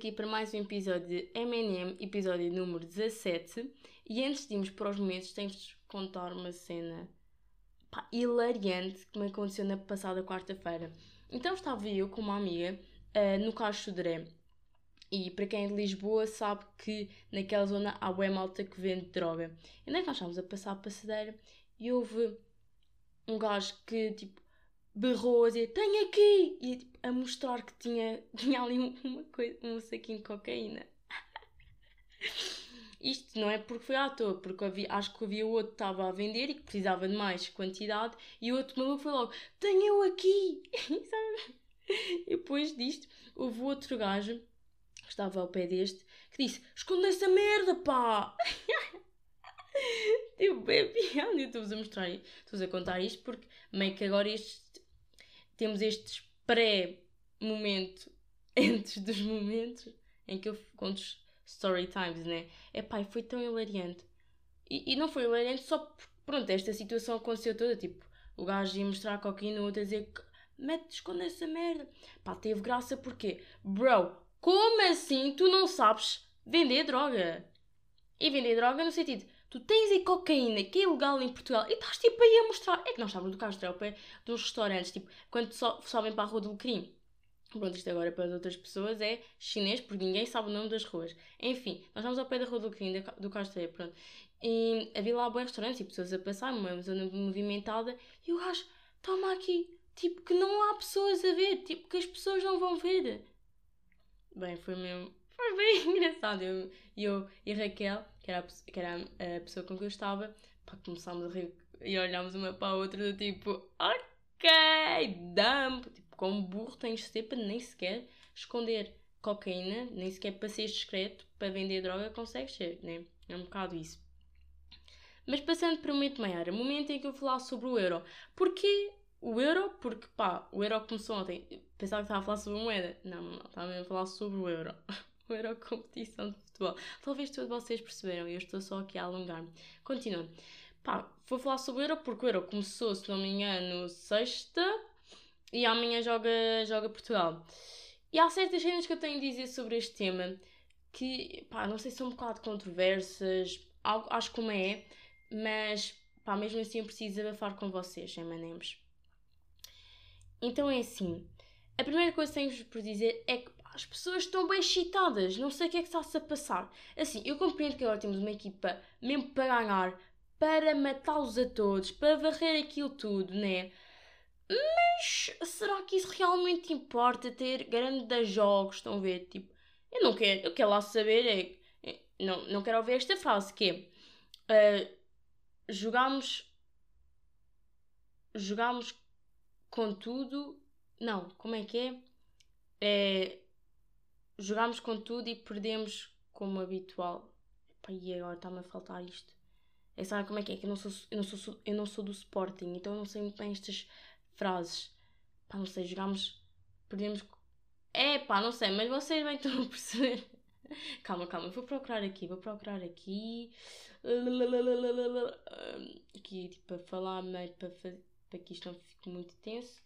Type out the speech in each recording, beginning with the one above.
Aqui para mais um episódio de MNM, episódio número 17. E antes de irmos para os momentos, tenho-vos contar uma cena pá, hilariante que me aconteceu na passada quarta-feira. Então estava eu com uma amiga uh, no Caixo Dré. E para quem é de Lisboa sabe que naquela zona há bué malta que vende droga. E onde é que nós estávamos a passar a passadeira e houve um gajo que tipo berrou a dizer tenho aqui e tipo, a mostrar que tinha, tinha ali uma coisa, um saquinho de cocaína. Isto não é porque foi à toa, porque havia, acho que havia outro que estava a vender e que precisava de mais quantidade e o outro maluco foi logo, tenho eu aqui! e depois disto, houve outro gajo que estava ao pé deste que disse, esconde essa merda, pá! tipo, bem piada, eu estou-vos a mostrar, estou-vos a contar isto porque meio que agora este, temos estes pré-momento antes dos momentos em que eu conto story times, né? É pai, foi tão hilariante. E, e não foi hilariante só porque, pronto, esta situação aconteceu toda, tipo, o gajo ia mostrar a cocaína, o outro a dizer, mete esconde essa merda. Pá, teve graça porque, bro, como assim tu não sabes vender droga? E vender droga no sentido, tu tens aí cocaína que é ilegal em Portugal e estás tipo aí a mostrar. É que nós estávamos no carro de pé dos restaurantes, tipo, quando so, sobem para a rua do Lecrim. Pronto, isto agora para as outras pessoas é chinês, porque ninguém sabe o nome das ruas. Enfim, nós estamos ao pé da rua do Lecrim, do Castelo, pronto. E havia lá bons restaurantes e pessoas a passar, uma zona movimentada, e o gajo, toma aqui, tipo, que não há pessoas a ver, tipo, que as pessoas não vão ver. Bem, foi mesmo foi bem engraçado. Eu, eu e Raquel, que era, a, que era a pessoa com quem eu estava, pá, começámos a rir e olhámos uma para a outra do tipo, ok, dump. Tipo, como burro tens de ser para nem sequer esconder cocaína, nem sequer para ser discreto, para vender droga consegues ser, né? É um bocado isso. Mas passando para o momento maior, o momento em que eu falar sobre o euro. Porquê o euro? Porque pá, o euro começou ontem. Pensava que estava a falar sobre moeda. Não, não, estava mesmo a falar sobre o euro. Euro competição de futebol. Talvez todos vocês perceberam e eu estou só aqui a alongar-me. Continuando. Pá, vou falar sobre o Euro porque o Euro começou, se não me engano, sexta e amanhã joga, joga Portugal. E há certas cenas que eu tenho a dizer sobre este tema que, pá, não sei se são um bocado controversas, acho como é, mas, pá, mesmo assim eu preciso abafar com vocês, em Manemos. Então é assim, a primeira coisa que tenho por dizer é que as pessoas estão bem excitadas, não sei o que é que está-se a passar. Assim, eu compreendo que agora temos uma equipa mesmo para ganhar, para matá-los a todos, para varrer aquilo tudo, né? Mas será que isso realmente importa ter grandes jogos? Estão a ver? Tipo, eu não quero, eu quero lá saber, é, é, não, não quero ouvir esta frase que é uh, jogamos jogamos com tudo. Não, como é que é? É jogámos com tudo e perdemos como habitual. Epá, e agora está-me a faltar isto. É sabe como é que é? Que eu não sou, eu não sou, eu não sou do Sporting, então eu não sei muito bem estas frases. Não sei, jogámos, perdemos. É pá, não sei, mas vocês bem estão a perceber. calma, calma, vou procurar aqui, vou procurar aqui. Aqui, tipo, para falar meio para, para que isto não fique muito tenso.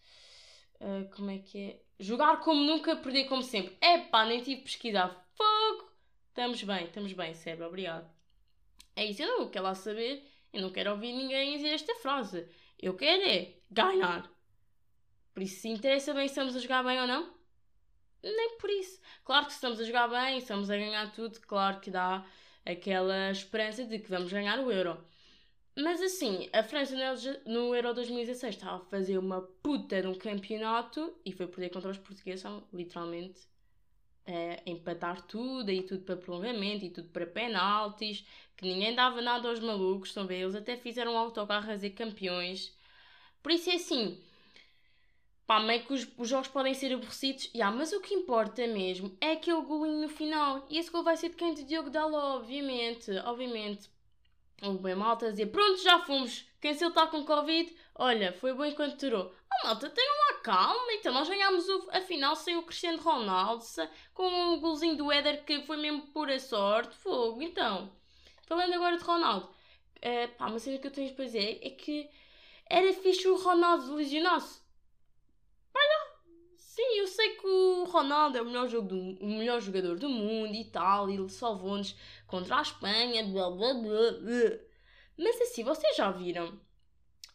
Uh, como é que é? Jogar como nunca, perder como sempre. É pá, nem tive pesquisar. Fogo! Estamos bem, estamos bem, Sebra, obrigado. É isso, eu não quero lá saber. Eu não quero ouvir ninguém dizer esta frase. Eu quero é ganhar. Por isso, se interessa bem se estamos a jogar bem ou não, nem por isso. Claro que se estamos a jogar bem, estamos a ganhar tudo, claro que dá aquela esperança de que vamos ganhar o Euro. Mas assim, a França no Euro 2016 estava a fazer uma puta de um campeonato e foi perder contra os portugueses, literalmente é, empatar tudo e tudo para prolongamento e tudo para penaltis, que ninguém dava nada aos malucos, estão a ver? Eles até fizeram um autocarro a ser campeões. Por isso é assim, pá, meio que os, os jogos podem ser aborrecidos, yeah, mas o que importa mesmo é aquele golinho no final. E esse gol vai ser de quem? De Diogo Daló, obviamente, obviamente. O bem malta a dizer, pronto, já fomos. Quem se está com Covid, olha, foi bom enquanto durou. Oh malta, tenham lá calma, então nós ganhámos o, a final sem o Cristiano Ronaldo, com o golzinho do Éder que foi mesmo pura sorte, fogo. Então, falando agora de Ronaldo, uh, pá, uma cena que eu tenho para dizer é que era fixe o Ronaldo lesionar-se. Sim, eu sei que o Ronaldo é o melhor, jogo do, o melhor jogador do mundo e tal, e ele salvou-nos contra a Espanha, blá blá blá blá. Mas assim, vocês já viram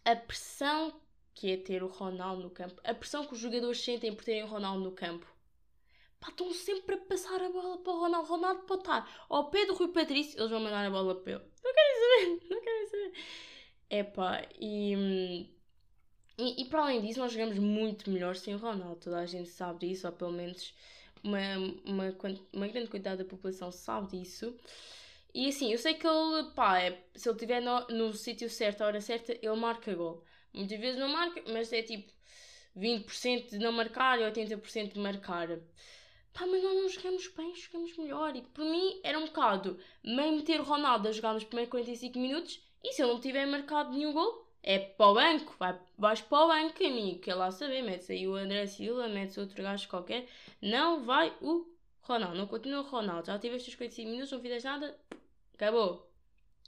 a pressão que é ter o Ronaldo no campo, a pressão que os jogadores sentem por terem o Ronaldo no campo. Pá, estão sempre a passar a bola para o Ronaldo. Ronaldo pode estar ao pé do Rui Patrício, eles vão mandar a bola para ele. Não querem saber, não querem saber. É pá, e, e, e para além disso, nós jogamos muito melhor sem o Ronaldo. Toda a gente sabe disso, ou pelo menos uma, uma, uma grande quantidade da população sabe disso. E assim, eu sei que ele, pá, é, se ele estiver no, no sítio certo, à hora certa, ele marca gol. Muitas vezes não marca, mas é tipo 20% de não marcar e 80% de marcar. Pá, mas nós não jogamos bem, jogamos melhor. E por mim era um bocado meio meter o Ronaldo a jogar nos primeiros 45 minutos e se ele não tiver marcado nenhum gol, é para o banco, vai, vais para o banco, amigo. Quer lá saber, mete aí o André Silva, mete outro gajo qualquer. Não vai o Ronaldo, não continua o Ronaldo. Já tiveste os 45 minutos, não fizeste nada, acabou.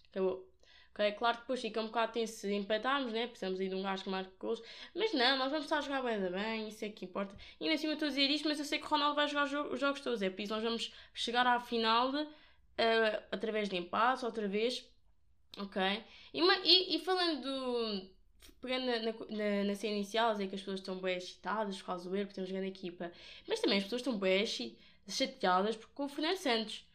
Acabou. Ok, claro que depois fica um bocado tenso se empatarmos, né? Precisamos aí de um gajo que marque gols. Mas não, nós vamos estar a jogar bem, bem, isso é que importa. E ainda eu estou a dizer isto, mas eu sei que o Ronaldo vai jogar os jogos todos. É por isso nós vamos chegar à final de, uh, através de empate, outra vez. Ok? E, e, e falando do. Pegando na, na, na, cena inicial, dizer que as pessoas estão bem excitadas por causa do erro, porque temos grande equipa. Mas também as pessoas estão bem chateadas porque o Fernando Santos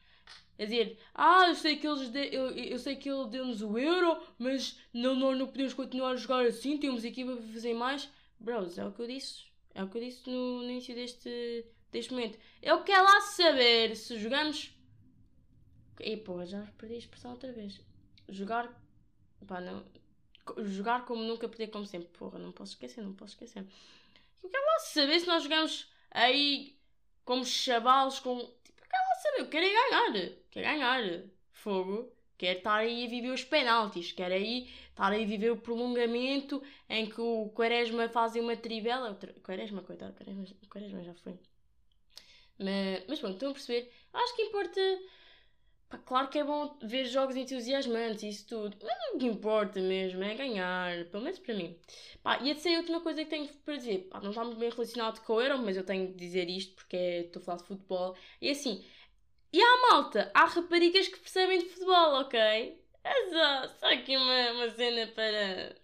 a dizer, ah, eu sei que, eles de, eu, eu sei que ele deu-nos o euro, mas não, nós não podemos continuar a jogar assim, temos equipa para fazer mais. Bros, é o que eu disse. É o que eu disse no, no início deste, deste momento. Eu quero lá saber se jogamos. E pô, já perdi a expressão outra vez. Jogar. Pá, não. Jogar como nunca, perder como sempre. Porra, não posso esquecer, não posso esquecer. Eu quero lá saber se nós jogamos aí como chavalos com saber, eu quero é ganhar. Quero ganhar. Fogo. Quero estar aí a viver os penaltis. Quero aí estar aí a viver o prolongamento em que o Quaresma faz uma trivela. Quaresma, coitado, Quaresma, Quaresma já foi. Mas, mas pronto, estão a perceber? Acho que importa. Pá, claro que é bom ver jogos entusiasmantes e isso tudo, mas o que importa mesmo é ganhar, pelo menos para mim. Pá, e a terceira última coisa que tenho para dizer, pá, não está muito bem relacionado com o Euro, mas eu tenho de dizer isto porque estou a falar de futebol. E assim, e há malta, há raparigas que percebem de futebol, ok? É só, só aqui uma, uma cena para,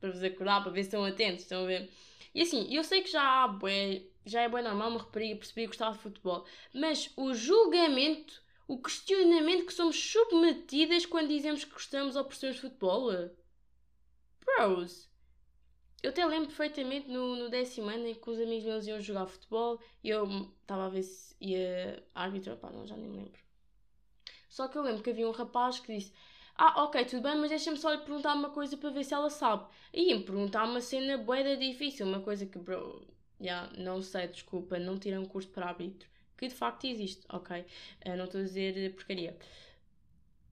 para vos acordar, para ver se estão atentos, estão a ver? E assim, eu sei que já há já é bem normal uma rapariga perceber gostar de futebol, mas o julgamento, o questionamento que somos submetidas quando dizemos que gostamos ou percebemos futebol, bros, eu até lembro perfeitamente no, no décimo ano em que os amigos meus iam jogar futebol e eu estava a ver se ia árbitro, pá, não, já nem me lembro. Só que eu lembro que havia um rapaz que disse: Ah, ok, tudo bem, mas deixa-me só lhe perguntar uma coisa para ver se ela sabe. E ia-me perguntar uma cena boeda difícil, uma coisa que, bro, já, yeah, não sei, desculpa, não tirei um curso para árbitro. Que de facto existe, ok? Uh, não estou a dizer porcaria.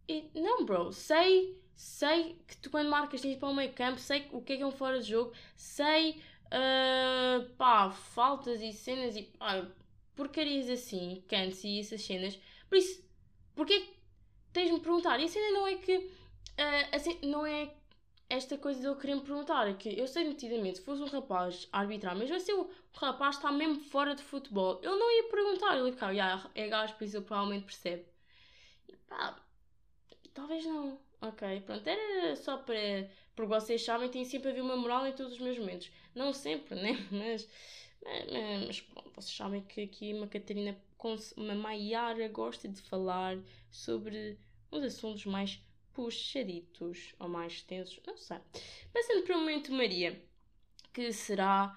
E, não, bro, sei sei que tu quando marcas tens para o meio campo, sei o que é que é um fora de jogo, sei uh, pá, faltas e cenas e pá, porcarias assim, cantos e essas cenas. Por isso, porquê que tens de me perguntar? E a cena não é que uh, assim, não é esta coisa de eu querer me perguntar, é que eu sei nitidamente, se fosse um rapaz a arbitrar, mesmo assim o rapaz está mesmo fora de futebol, ele não ia perguntar, ele ia ficar, yeah, é gajo, por isso ele provavelmente percebe. E pá, talvez não. Ok, pronto, era só para. Porque vocês sabem, tem sempre a haver uma moral em todos os meus momentos. Não sempre, né? Mas. Mas, mas pronto, vocês sabem que aqui uma Catarina, uma Maiara, gosta de falar sobre uns assuntos mais puxaditos ou mais tensos, não sei. Passando para o momento Maria, que será.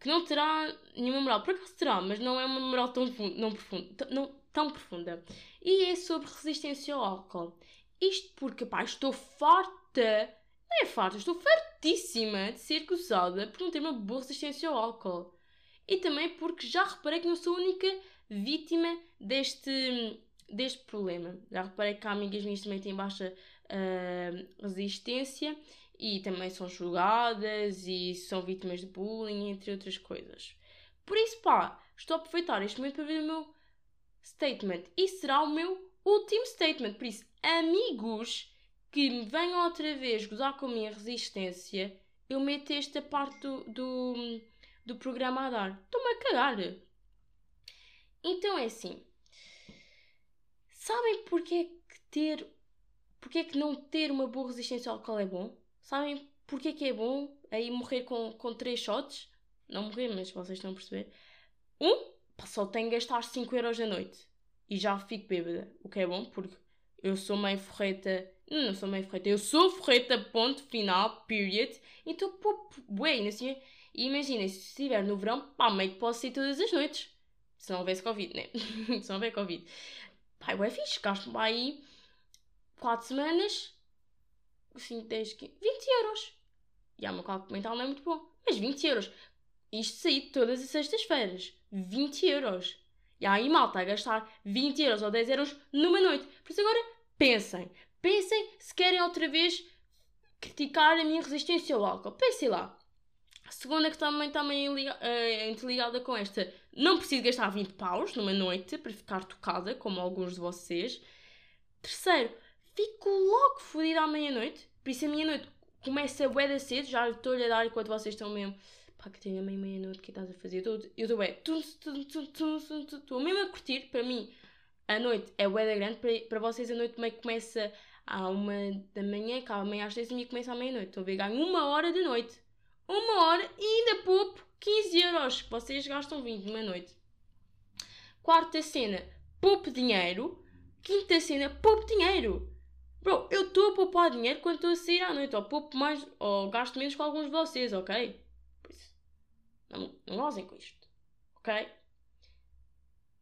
que não terá nenhuma moral. Por acaso terá, mas não é uma moral tão, não profunda, não, tão profunda. E é sobre resistência ao álcool. Isto porque, pá, estou farta. Não é farta, estou fartíssima de ser acusada por não ter uma boa resistência ao álcool. E também porque já reparei que não sou a única vítima deste, deste problema. Já reparei que há amigas minhas também têm baixa uh, resistência e também são julgadas e são vítimas de bullying, entre outras coisas. Por isso, pá, estou a aproveitar este momento para ver o meu statement. E será o meu último statement. Por isso, amigos que me venham outra vez gozar com a minha resistência, eu meto esta parte do, do, do programa a dar. Estou-me a cagar. Então é assim. Sabem porque é que ter. Porque é que não ter uma boa resistência ao álcool é bom? Sabem porque é que é bom aí morrer com, com 3 shots? Não morrer, mas vocês estão a perceber. Um, só tenho que gastar 5 euros a noite. E já fico bêbada. O que é bom, porque eu sou meio forreta. Não, sou meio forreta. Eu sou forreta, ponto final, period. Então, pô, bem, assim. E imaginem, se estiver no verão, pá, meio que posso sair todas as noites. Se não houvesse Covid, né? se não houver Covid. Pá, é fixe. Gasto-me aí 4 semanas. 5, 10, 15, 20 euros. E há uma cálculo mental não é muito bom. Mas 20 euros. Isto sair todas as sextas-feiras. 20 euros. E aí, malta, a gastar 20 euros ou 10 euros numa noite. Por isso agora, pensem. Pensem se querem outra vez criticar a minha resistência ao álcool. Pensem lá. A segunda que também está meio uh, interligada com esta. Não preciso gastar 20 paus numa noite para ficar tocada, como alguns de vocês. Terceiro, fico logo fodida à meia-noite. Por isso a meia-noite começa bué cedo. Já estou-lhe a dar enquanto vocês estão mesmo pá, que tenho a meia meia-noite, o que estás a fazer? Eu estou bem, estou mesmo a curtir, para mim, a noite é bué da grande, para, para vocês a noite que começa à uma da manhã, acaba meia às dez e começa à meia-noite. Estou a ver, ganho uma hora de noite. Uma hora e ainda poupo 15 euros. Vocês gastam 20 numa noite. Quarta cena, poupo dinheiro. Quinta cena, poupo dinheiro. Bro, eu estou a poupar dinheiro quando estou a sair à noite. Ou poupo mais, ou gasto menos com alguns de vocês, ok? Não, não gozem com isto. Ok?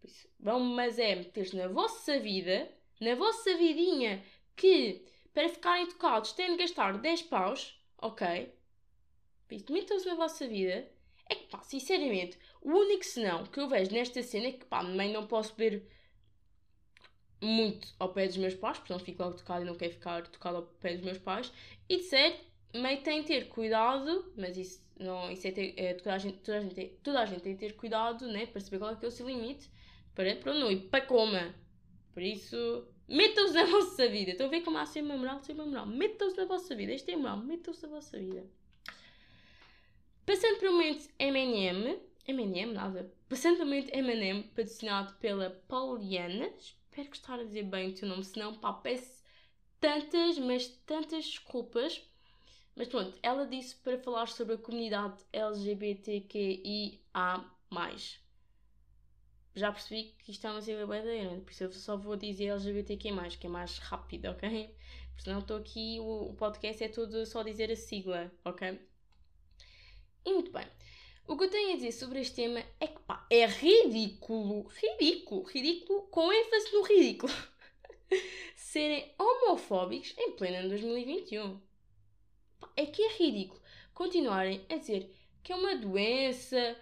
Por isso, vão, mas é meter-se na vossa vida, na vossa vidinha, que para ficarem tocados têm de gastar 10 paus, ok? Por isso, metam-se na vossa vida. É que, pá, sinceramente, o único senão que eu vejo nesta cena é que, pá, também não posso ver muito ao pé dos meus pais, porque não fico logo tocado e não quero ficar tocado ao pé dos meus pais. E de ser, meio tem de ter cuidado, mas isso não, isso é, ter, é toda, a gente, toda, a gente toda a gente tem de ter cuidado, né? Para saber qual é que é o seu limite. Para, para não ir para coma. Por isso, metam-se na vossa vida. Estão a ver como há sempre moral, sempre moral. Metam-se na vossa vida. Isto é moral. Metam-se na vossa vida. Passando para o momento M&M. M&M, nada. Passando para o momento M&M, patrocinado pela Pauliana. Espero que estar a dizer bem o teu nome. Senão, pá, peço tantas, mas tantas desculpas mas pronto, ela disse para falar sobre a comunidade LGBTQIA. Já percebi que isto é uma sigla bem grande, por isso eu só vou dizer LGBTQ, que é mais rápido, ok? Porque senão estou aqui, o, podcast é todo só dizer a sigla, ok? E muito bem. O que eu tenho a dizer sobre este tema é que pá, é ridículo, ridículo, ridículo, com ênfase no ridículo, serem homofóbicos em pleno 2021 é que é ridículo continuarem a dizer que é uma doença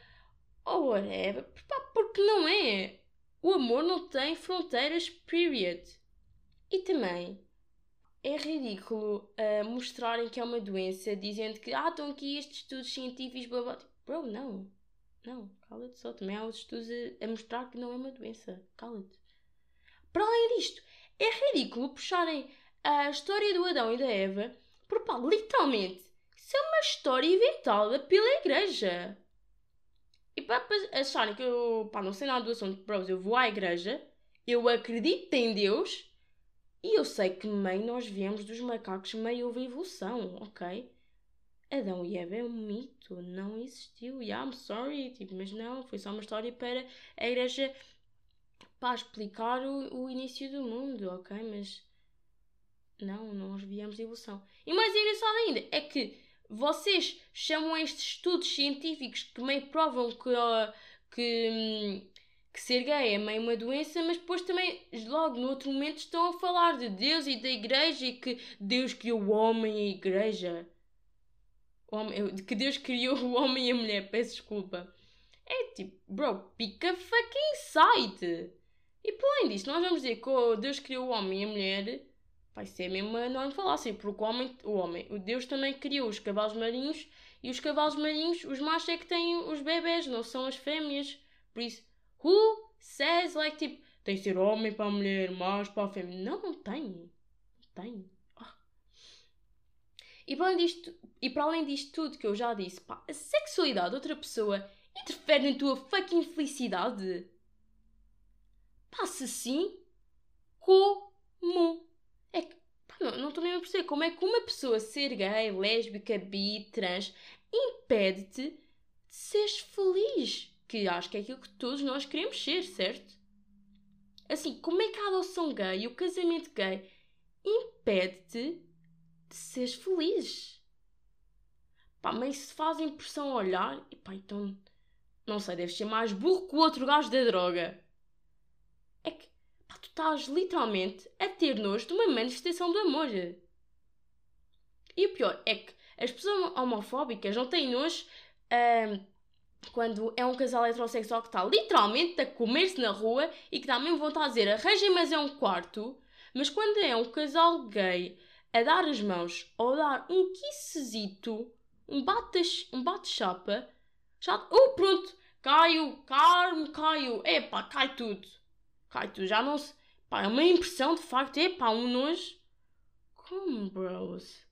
ou whatever, pá, porque não é. O amor não tem fronteiras, period. E também é ridículo uh, mostrarem que é uma doença dizendo que ah, estão aqui estes estudos científicos, blá blá. Bro, não. Não, cala-te só. Também há outros estudos a, a mostrar que não é uma doença. Cala-te. Para além disto, é ridículo puxarem a história do Adão e da Eva porque, pá, literalmente, isso é uma história inventada pela igreja. E para acharem que eu, pá, não sei nada do assunto, bros, eu vou à igreja, eu acredito em Deus e eu sei que meio nós viemos dos macacos, meio houve evolução, ok? Adão e Eva é um mito, não existiu. Yeah, I'm sorry, tipo, mas não, foi só uma história para a igreja para explicar o, o início do mundo, ok? Mas não, nós viemos de evolução. E mais engraçado ainda é que vocês chamam estes estudos científicos que meio provam que, que, hum, que ser gay é meio uma doença, mas depois também, logo no outro momento, estão a falar de Deus e da igreja e que Deus criou o homem e a igreja. Homem, que Deus criou o homem e a mulher, peço desculpa. É tipo, bro, pica fucking site. E por além disso, nós vamos dizer que Deus criou o homem e a mulher Vai ser mesmo enorme falar assim, porque o homem, o homem, o Deus também criou os cavalos marinhos e os cavalos marinhos, os machos é que têm os bebés, não são as fêmeas. Por isso, who says, like, tipo, tem de ser homem para a mulher, macho para a fêmea? Não, não tem. Não tem. Oh. E para, além disto, e para além disto tudo que eu já disse, pá, a sexualidade de outra pessoa interfere na tua fucking felicidade? Passa sim, como? É que, pá, não estou nem a perceber como é que uma pessoa ser gay, lésbica, bi, trans, impede-te de seres feliz. Que acho que é aquilo que todos nós queremos ser, certo? Assim, como é que a adoção gay e o casamento gay impede-te de seres feliz? Pá, mas se faz impressão olhar, e pá, então, não sei, deves ser mais burro que o outro gajo da droga. É que, pá, tu estás literalmente a ter nojo de uma manifestação do amor. E o pior é que as pessoas homofóbicas não têm nojo hum, quando é um casal heterossexual que está literalmente a comer-se na rua e que dá mesmo vontade de dizer arranjem mas é um quarto, mas quando é um casal gay a dar as mãos ou a dar um quissezito, um bate, um bate-chapa, já. Oh, pronto! Caio, Carmo, Caio! Epá, cai tudo! Cai tudo, já não se. Pá, é uma impressão de facto, epá, um nojo. Como, bros?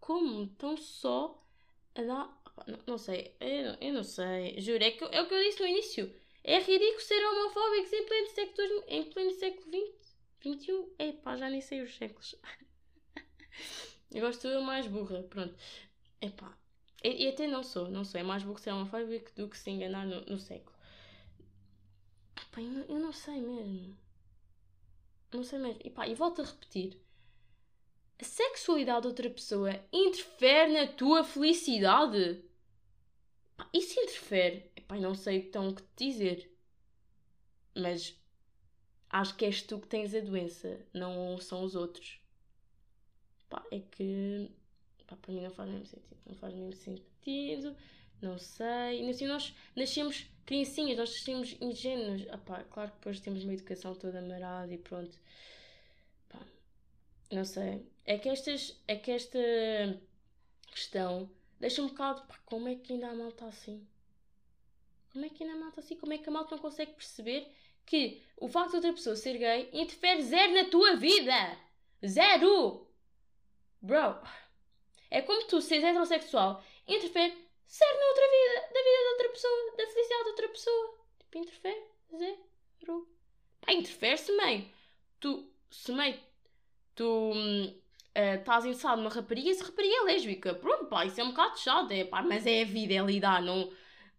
Como? Estão só a dar. Não, não sei, eu, eu, não sei, juro, é, que, é o que eu disse no início. É ridículo ser homofóbicos em pleno século, em pleno século XX, XXI. Epá, já nem sei os séculos. eu gosto eu mais burra, pronto. Epá, e, e até não sou, não sou. É mais burro ser homofóbico do que se enganar no, no século. Epá, eu, eu não sei mesmo. Não sei mesmo. Epá, e volto a repetir a sexualidade de outra pessoa interfere na tua felicidade? Isso interfere. Epá, não sei então o que te dizer. Mas acho que és tu que tens a doença, não são os outros. É que para mim não faz mesmo sentido. Não faz mesmo sentido. Não sei. E assim nós nascemos criancinhas, nós nascemos ingênuos. Ah, claro que depois temos uma educação toda marada e pronto. Não sei. É que, estas, é que esta questão deixa um bocado. Pá, como é que ainda a malta assim? Como é que ainda a malta assim? Como é que a malta não consegue perceber que o facto de outra pessoa ser gay interfere zero na tua vida? Zero! Bro, é como tu seres heterossexual interfere zero na outra vida, da vida de outra pessoa, da felicidade de outra pessoa. Tipo, interfere zero. Pá, interfere-se meio. Tu, se meio tu hum, uh, estás interessado numa rapariga e essa rapariga é lésbica. Pronto, pá, isso é um bocado chato, é, pá, mas é a vida, é lidar, não.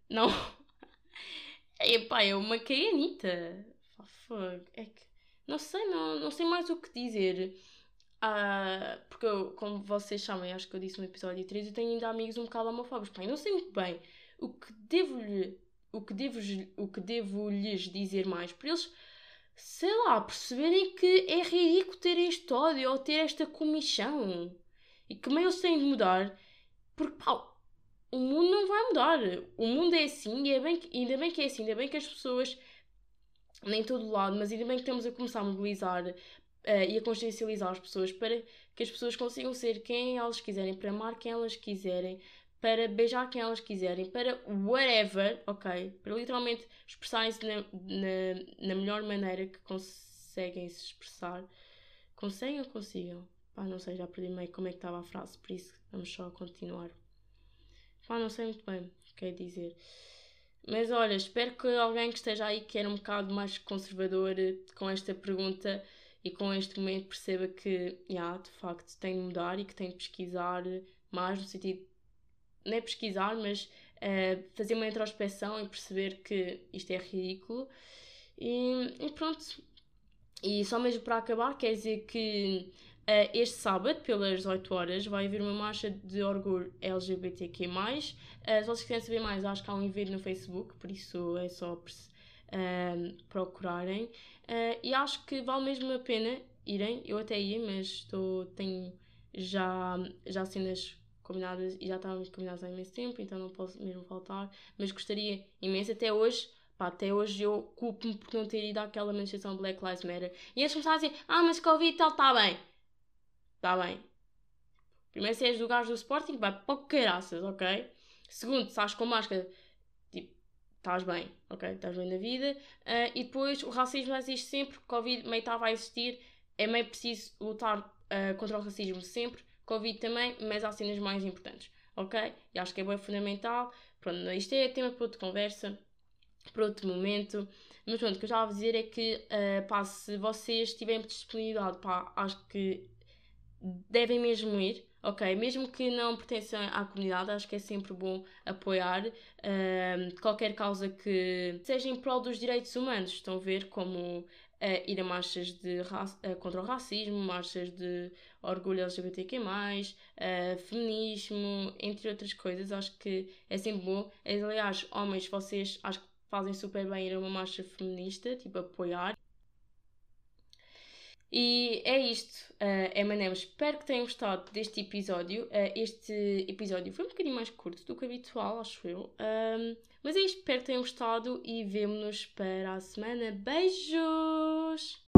Não. é, pá, é uma caanita. Fuck, é que. Não sei, não, não sei mais o que dizer. Uh, porque, eu, como vocês sabem, acho que eu disse no episódio 3, eu tenho ainda amigos um bocado homofóbicos. Pá, eu não sei muito bem o que devo-lhe. O que devo, o que devo lhes dizer mais, por eles sei lá, perceberem que é ridículo ter este ódio ou ter esta comichão e que meio se têm de mudar porque pá, o mundo não vai mudar. O mundo é assim e é bem que, ainda bem que é assim, ainda bem que as pessoas, nem todo lado, mas ainda bem que estamos a começar a mobilizar uh, e a consciencializar as pessoas para que as pessoas consigam ser quem elas quiserem, para amar quem elas quiserem, para beijar quem elas quiserem, para whatever, ok? Para literalmente expressarem-se na, na, na, melhor maneira que conseguem se expressar. Conseguem ou consigam? Pá, não sei, já perdi meio como é que estava a frase, por isso vamos só continuar. Pá, não sei muito bem o que quer dizer. Mas olha, espero que alguém que esteja aí que era um bocado mais conservador com esta pergunta e com este momento perceba que, yeah, de facto, tem de mudar e que tem de pesquisar mais no sentido não é pesquisar, mas uh, fazer uma introspeção e perceber que isto é ridículo. E, e pronto. E só mesmo para acabar, quer dizer que uh, este sábado, pelas 18 horas, vai haver uma marcha de orgulho LGBTQ. Uh, se vocês quiserem saber mais, acho que há um evento no Facebook, por isso é só uh, procurarem. e acho que vale mesmo a pena irem. Eu até ia, mas estou, tenho já, já cenas combinadas e já estávamos combinadas há imenso tempo, então não posso mesmo faltar. Mas gostaria imenso, até hoje, pá, até hoje eu culpo-me por não ter ido àquela manifestação Black Lives Matter. E eles começaram a dizer: Ah, mas Covid e tal, está bem. Está bem. Primeiro, se és do gajo do Sporting, vai para caraças, ok? Segundo, se estás com máscara, tipo, estás bem, ok? Estás bem na vida. Uh, e depois, o racismo existe sempre, Covid meio estava a existir, é meio preciso lutar uh, contra o racismo sempre Covid também, mas há cenas mais importantes, ok? E acho que é bem fundamental. Pronto, isto é tema para outra conversa, para outro momento. Mas pronto, o que eu já a dizer é que, uh, pá, se vocês tiverem disponibilidade, pá, acho que devem mesmo ir, ok? Mesmo que não pertençam à comunidade, acho que é sempre bom apoiar uh, qualquer causa que seja em prol dos direitos humanos. Estão a ver como uh, ir a marchas de uh, contra o racismo, marchas de orgulho LGBTQ, uh, feminismo, entre outras coisas. Acho que é sempre bom. Aliás, homens, vocês acho que fazem super bem ir a uma marcha feminista, tipo apoiar. E é isto, uh, é Manem. Espero que tenham gostado deste episódio. Uh, este episódio foi um bocadinho mais curto do que habitual, acho eu. Um, mas é isto, espero que tenham gostado e vemo-nos para a semana. Tschüss.